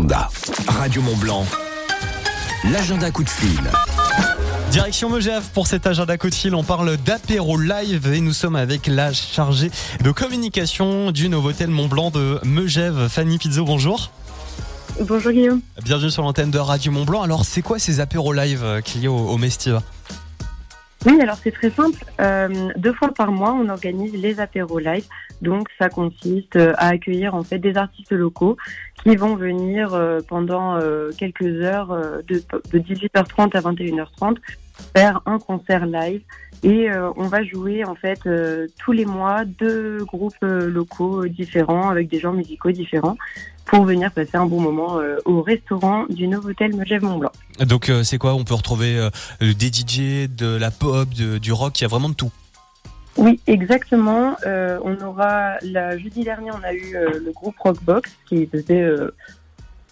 l'agenda. Radio Mont Blanc, l'agenda coup de fil. Direction Megève pour cet agenda coup de fil. On parle d'apéro live et nous sommes avec la chargée de communication du Novotel Mont Blanc de Megève, Fanny Pizzo. Bonjour. Bonjour Guillaume. Bienvenue sur l'antenne de Radio Mont Blanc. Alors, c'est quoi ces apéros live euh, qu'il y a au, au Mestiva? Oui, alors c'est très simple. Euh, deux fois par mois, on organise les apéros live. Donc, ça consiste euh, à accueillir en fait des artistes locaux qui vont venir euh, pendant euh, quelques heures, euh, de, de 18h30 à 21h30, faire un concert live. Et euh, on va jouer en fait euh, tous les mois deux groupes euh, locaux différents avec des genres musicaux différents pour venir passer un bon moment au restaurant du Novotel Megève Mont Blanc. Donc, c'est quoi? On peut retrouver des DJ, de la pop, de- du rock, il y a vraiment de tout. Oui, exactement. On aura la jeudi dernier, on a eu le groupe Rockbox qui faisait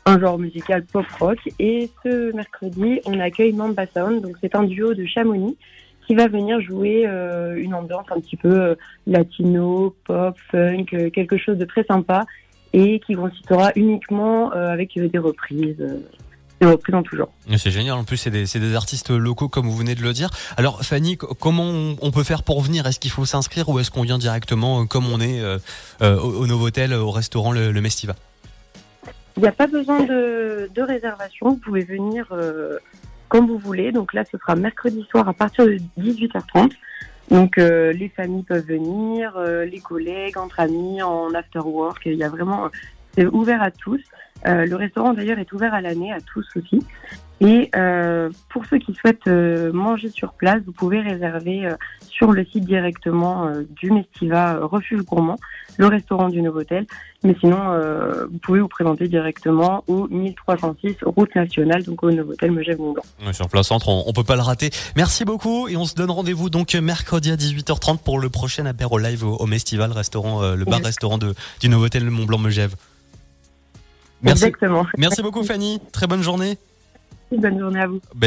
un genre musical pop rock, et ce mercredi, on accueille Mamba Sound. Donc c'est un duo de Chamonix qui va venir jouer euh, une ambiance un petit peu euh, latino, pop, funk, euh, quelque chose de très sympa et qui consistera uniquement avec des reprises, des reprises en tout genre. C'est génial. En plus, c'est des, des artistes locaux, comme vous venez de le dire. Alors, Fanny, co- comment on, peut faire pour venir? Est-ce qu'il faut s'inscrire ou est-ce qu'on vient directement, comme on est, au, au Novotel, au restaurant Le, le Mestiva Il n'y a pas besoin de, de réservation. Vous pouvez venir euh, comme vous voulez. Donc là, ce sera mercredi soir à partir de 18h30. Donc euh, les familles peuvent venir, euh, les collègues, entre amis, en after work. Il y a vraiment, c'est ouvert à tous. Euh, le restaurant d'ailleurs est ouvert à l'année, à tous aussi. Et euh, pour ceux qui souhaitent euh, manger sur place, vous pouvez réserver sur le site directement du Mestiva Refuge Gourmand, le restaurant du Novotel. Mais sinon, euh, vous pouvez vous présenter directement au 1306 route nationale, donc au Novotel Megève Mont Blanc. Ouais, Sur Place Centre, on, on peut pas le rater. Merci beaucoup et on se donne rendez-vous donc mercredi à 18h30 pour le prochain apéro live au, au Mestival, restaurant, euh, le Oui. bar-restaurant du Novotel Mont Blanc Megève. Merci, Exactement. merci beaucoup Fanny. Très bonne journée. Bonne journée à vous. Belle